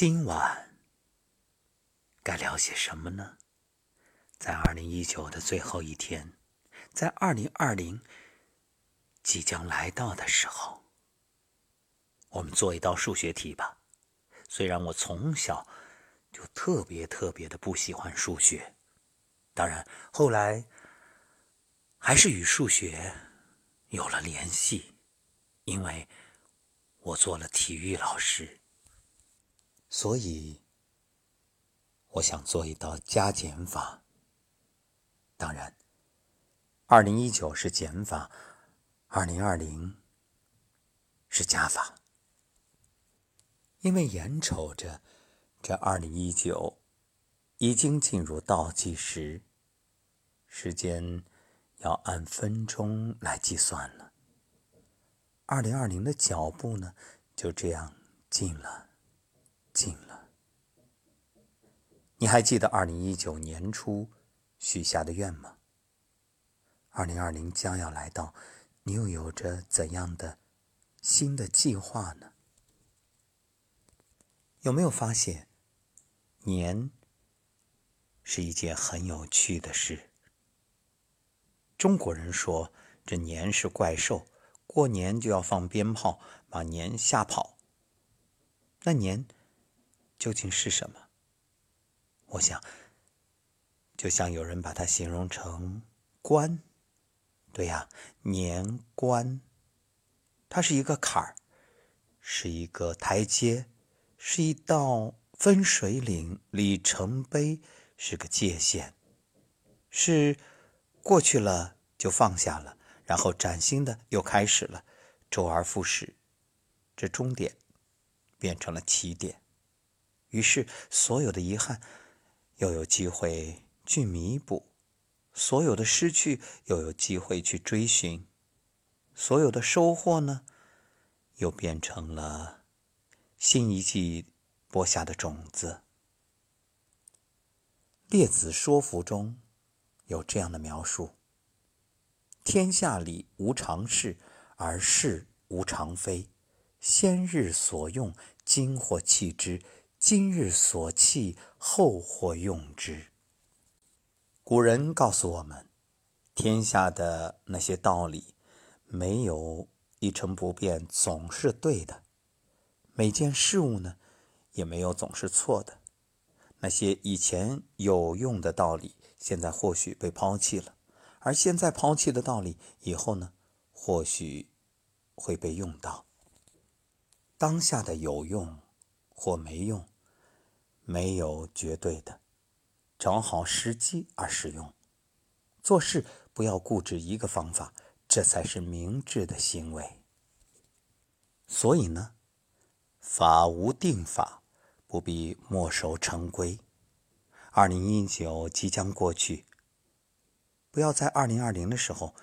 今晚该聊些什么呢？在二零一九的最后一天，在二零二零即将来到的时候，我们做一道数学题吧。虽然我从小就特别特别的不喜欢数学，当然后来还是与数学有了联系，因为我做了体育老师，所以我想做一道加减法。当然，二零一九是减法，二零二零是加法。因为眼瞅着这二零一九已经进入倒计时，时间要按分钟来计算了。二零二零的脚步呢，就这样近了，近了。你还记得二零一九年初许下的愿吗？二零二零将要来到，你又有着怎样的新的计划呢？有没有发现，年是一件很有趣的事？中国人说这年是怪兽，过年就要放鞭炮，把年吓跑。那年究竟是什么？我想，就像有人把它形容成关，对呀，年关，它是一个坎儿，是一个台阶。是一道分水岭，里程碑是个界限，是过去了就放下了，然后崭新的又开始了，周而复始，这终点变成了起点，于是所有的遗憾又有机会去弥补，所有的失去又有机会去追寻，所有的收获呢，又变成了。新一季播下的种子，《列子说服》中有这样的描述：天下里无常事，而事无常非。先日所用，今或弃之；今日所弃，后或用之。古人告诉我们，天下的那些道理，没有一成不变，总是对的。每件事物呢，也没有总是错的。那些以前有用的道理，现在或许被抛弃了；而现在抛弃的道理，以后呢，或许会被用到。当下的有用或没用，没有绝对的，找好时机而使用。做事不要固执一个方法，这才是明智的行为。所以呢。法无定法，不必墨守成规。二零一九即将过去，不要在二零二零的时候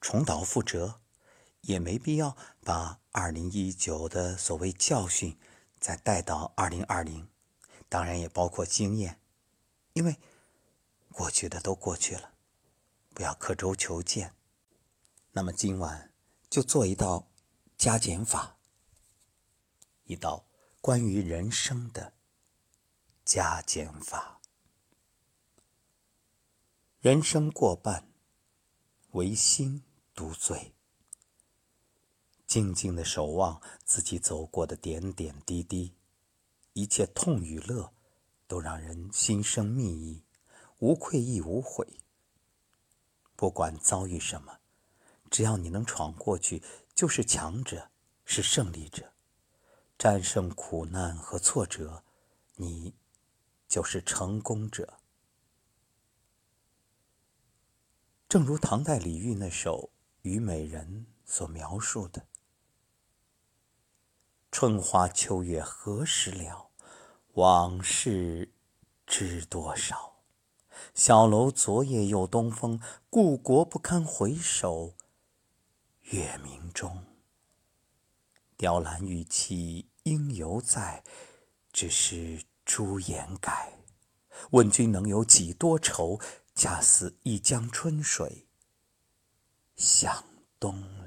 重蹈覆辙，也没必要把二零一九的所谓教训再带到二零二零。当然也包括经验，因为过去的都过去了，不要刻舟求剑。那么今晚就做一道加减法。一道关于人生的加减法。人生过半，唯心独醉。静静的守望自己走过的点点滴滴，一切痛与乐，都让人心生蜜意，无愧亦无悔。不管遭遇什么，只要你能闯过去，就是强者，是胜利者。战胜苦难和挫折，你就是成功者。正如唐代李煜那首《虞美人》所描述的：“春花秋月何时了？往事知多少？小楼昨夜又东风，故国不堪回首月明中。”雕栏玉砌应犹在，只是朱颜改。问君能有几多愁？恰似一江春水向东流。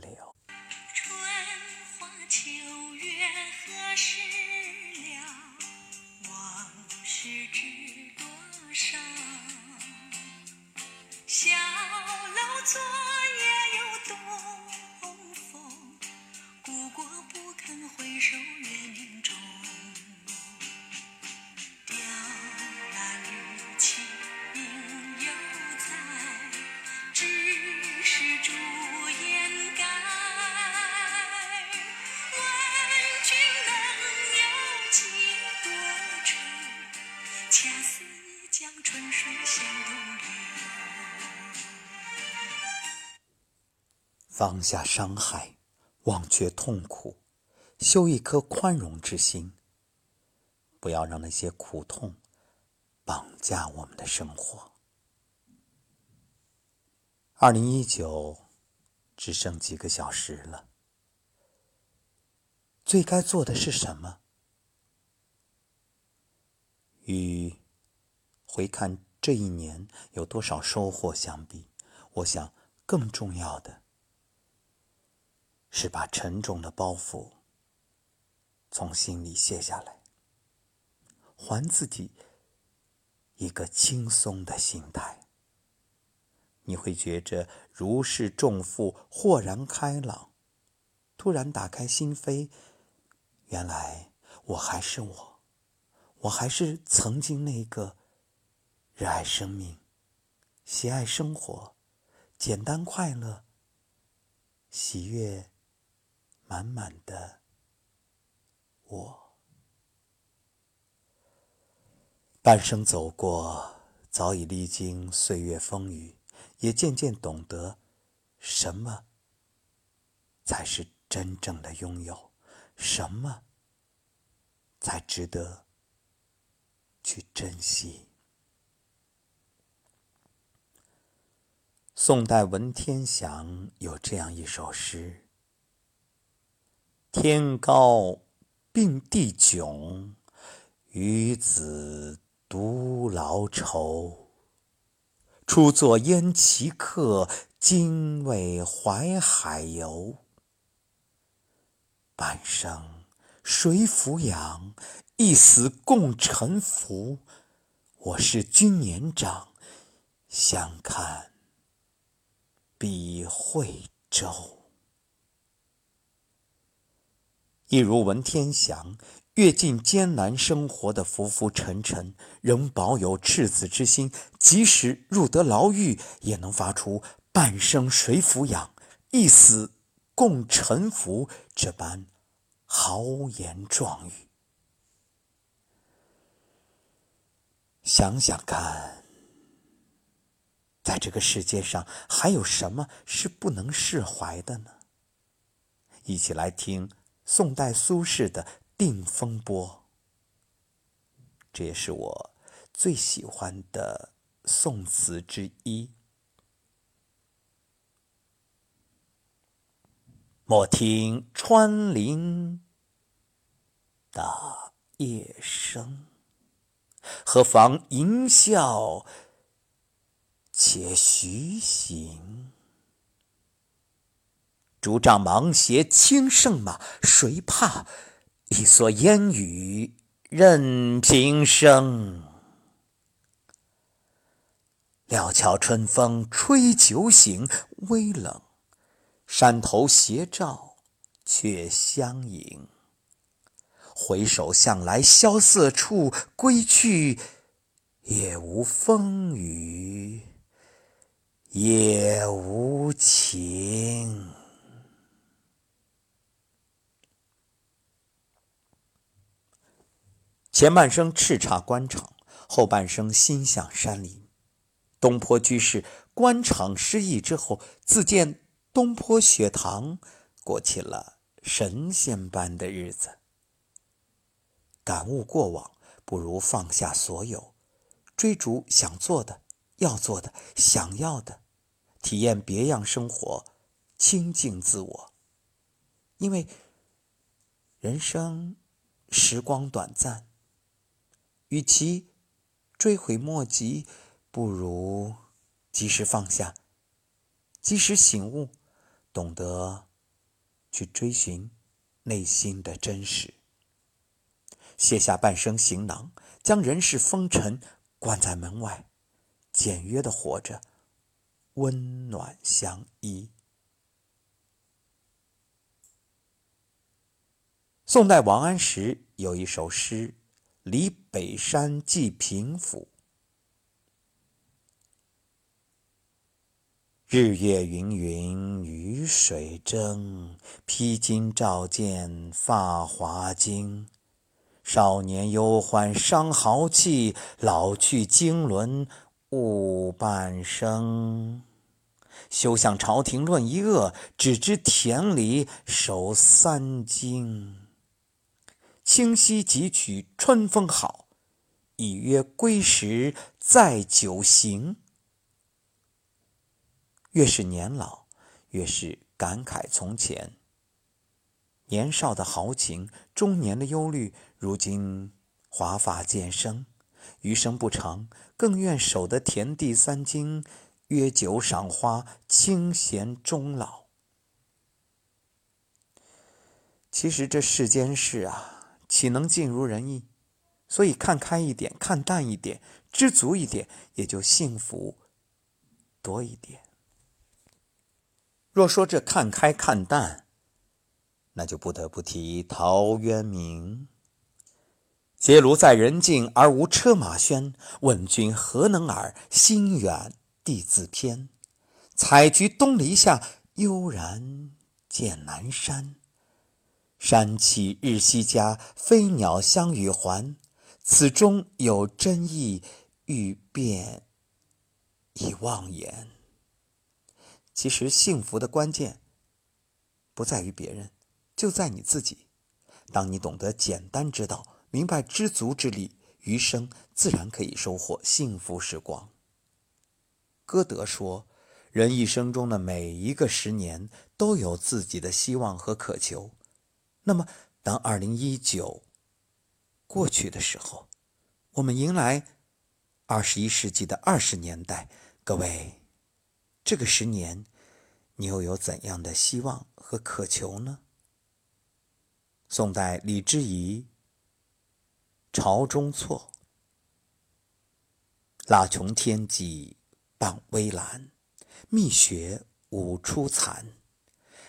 知多少小楼昨夜又东风故国不堪回首月明中放下伤害，忘却痛苦，修一颗宽容之心。不要让那些苦痛绑架我们的生活。二零一九只剩几个小时了，最该做的是什么？与回看这一年有多少收获相比，我想更重要的是把沉重的包袱从心里卸下来。还自己一个轻松的心态，你会觉着如释重负，豁然开朗。突然打开心扉，原来我还是我，我还是曾经那个热爱生命、喜爱生活、简单快乐、喜悦满满的我。半生走过，早已历经岁月风雨，也渐渐懂得什么才是真正的拥有，什么才值得去珍惜。宋代文天祥有这样一首诗：“天高并地迥，与子。”独劳愁，初作燕齐客，今为淮海游。半生谁抚养？一死共沉浮。我是君年长，相看比惠州。一如文天祥。阅尽艰难生活的浮浮沉沉，仍保有赤子之心。即使入得牢狱，也能发出“半生谁抚养，一死共沉浮”这般豪言壮语。想想看，在这个世界上，还有什么是不能释怀的呢？一起来听宋代苏轼的。《定风波》，这也是我最喜欢的宋词之一。莫听穿林打叶声，何妨吟啸且徐行。竹杖芒鞋轻胜马，谁怕？一蓑烟雨任平生，料峭春风吹酒醒，微冷，山头斜照却相迎。回首向来萧瑟处，归去，也无风雨也无晴。前半生叱咤官场，后半生心向山林。东坡居士官场失意之后，自建东坡学堂，过起了神仙般的日子。感悟过往，不如放下所有，追逐想做的、要做的、想要的，体验别样生活，清净自我。因为人生时光短暂。与其追悔莫及，不如及时放下，及时醒悟，懂得去追寻内心的真实。卸下半生行囊，将人世风尘关在门外，简约的活着，温暖相依。宋代王安石有一首诗。离北山寄平府，日月云云雨水蒸，披荆照剑发华经。少年忧患伤豪气，老去经纶误半生。休向朝廷论一恶，只知田里守三更。清溪汲取春风好，已曰归时再酒行。越是年老，越是感慨从前。年少的豪情，中年的忧虑，如今华发渐生，余生不长，更愿守得田地三经。约酒赏花，清闲终老。其实这世间事啊，岂能尽如人意？所以看开一点，看淡一点，知足一点，也就幸福多一点。若说这看开看淡，那就不得不提陶渊明。结庐在人境而无车马喧，问君何能尔？心远。地自偏，采菊东篱下，悠然见南山。山气日夕佳，飞鸟相与还。此中有真意，欲辨已忘言。其实幸福的关键，不在于别人，就在你自己。当你懂得简单之道，明白知足之理，余生自然可以收获幸福时光。歌德说：“人一生中的每一个十年都有自己的希望和渴求。那么，当二零一九过去的时候，我们迎来二十一世纪的二十年代。各位，这个十年，你又有怎样的希望和渴求呢？”宋代李之仪《朝中错》：“蜡穷天际。”傍微澜，蜜雪舞初残。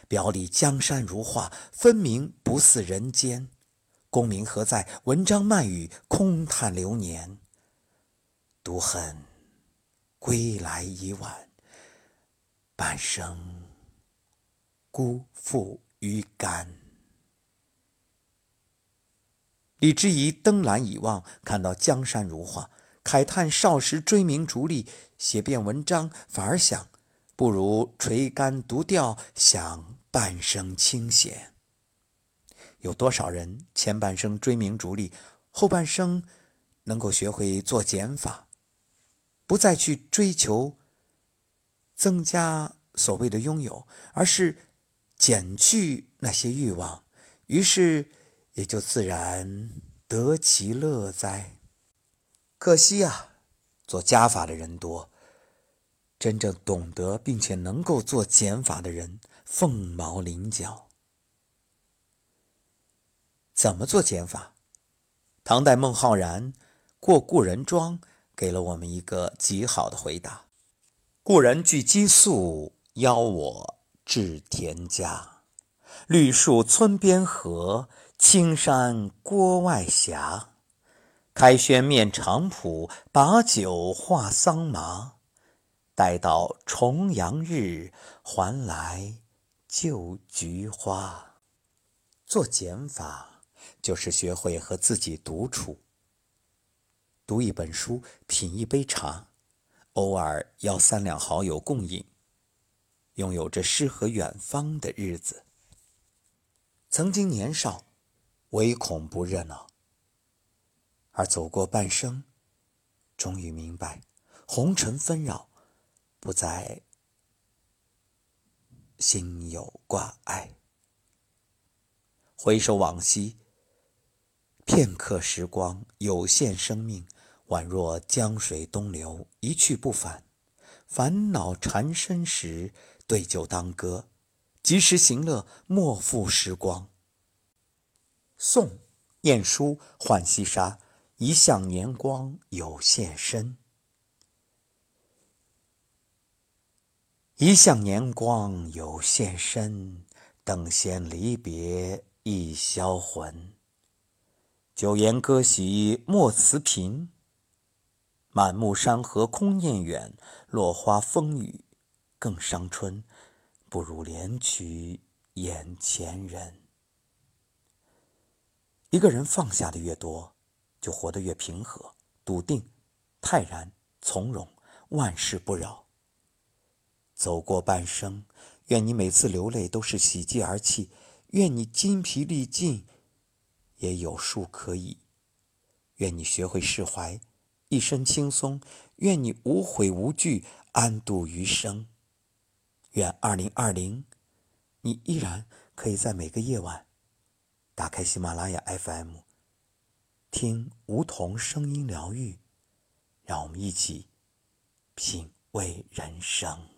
表里江山如画，分明不似人间。功名何在？文章漫语，空叹流年。独恨归来已晚，半生辜负于肝。李之仪登兰以望，看到江山如画。慨叹少时追名逐利，写遍文章反而想，不如垂竿独钓，享半生清闲。有多少人前半生追名逐利，后半生能够学会做减法，不再去追求增加所谓的拥有，而是减去那些欲望，于是也就自然得其乐哉。可惜啊，做加法的人多，真正懂得并且能够做减法的人凤毛麟角。怎么做减法？唐代孟浩然过故人庄，给了我们一个极好的回答：故人具鸡黍，邀我至田家。绿树村边合，青山郭外斜。开轩面场圃，把酒话桑麻。待到重阳日，还来旧菊花。做减法，就是学会和自己独处，读一本书，品一杯茶，偶尔邀三两好友共饮，拥有着诗和远方的日子。曾经年少，唯恐不热闹。而走过半生，终于明白，红尘纷扰，不再心有挂碍。回首往昔，片刻时光，有限生命，宛若江水东流，一去不返。烦恼缠身时，对酒当歌，及时行乐，莫负时光。宋晏殊《浣溪沙》。一向年光有限身，一向年光有限身，等闲离别易销魂。酒言歌席莫辞频，满目山河空念远，落花风雨更伤春，不如怜取眼前人。一个人放下的越多，就活得越平和、笃定、泰然、从容，万事不扰。走过半生，愿你每次流泪都是喜极而泣；愿你筋疲力尽，也有数可以；愿你学会释怀，一身轻松；愿你无悔无惧，安度余生。愿二零二零，你依然可以在每个夜晚打开喜马拉雅 FM，听梧桐声音疗愈，让我们一起品味人生。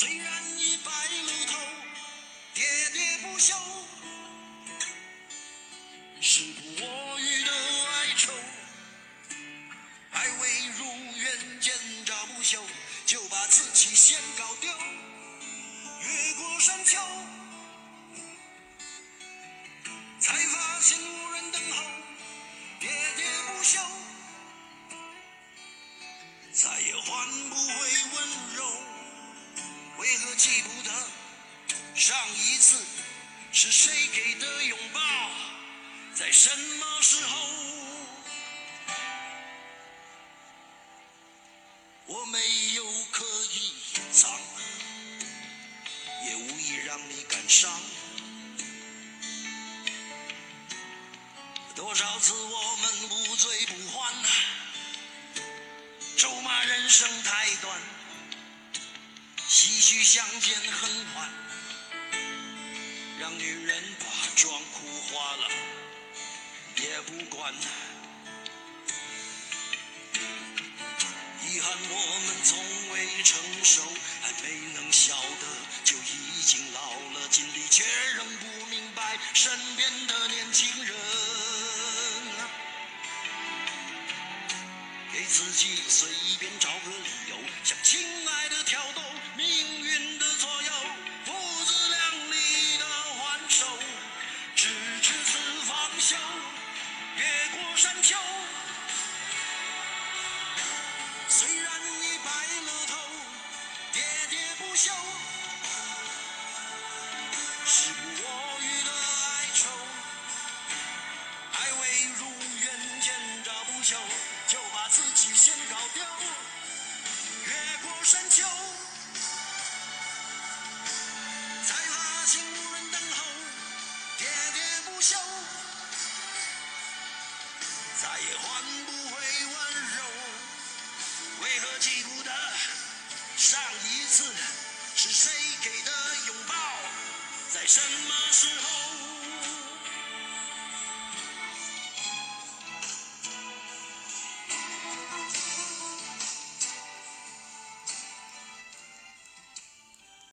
虽然已白了头，喋喋不休，时不我予的哀愁，还未如愿见着不朽，就把自己先搞丢。越过山丘，时候？我没有刻意隐藏，也无意让你感伤。多少次我们无醉不欢，咒骂人生太短。唏嘘相见恨晚，让女人把妆哭花了也不管。遗憾我们从未成熟，还没能晓得就已经老了，尽力却仍不明白身边的年轻人。给自己随便找个理由，向亲爱的挑逗。过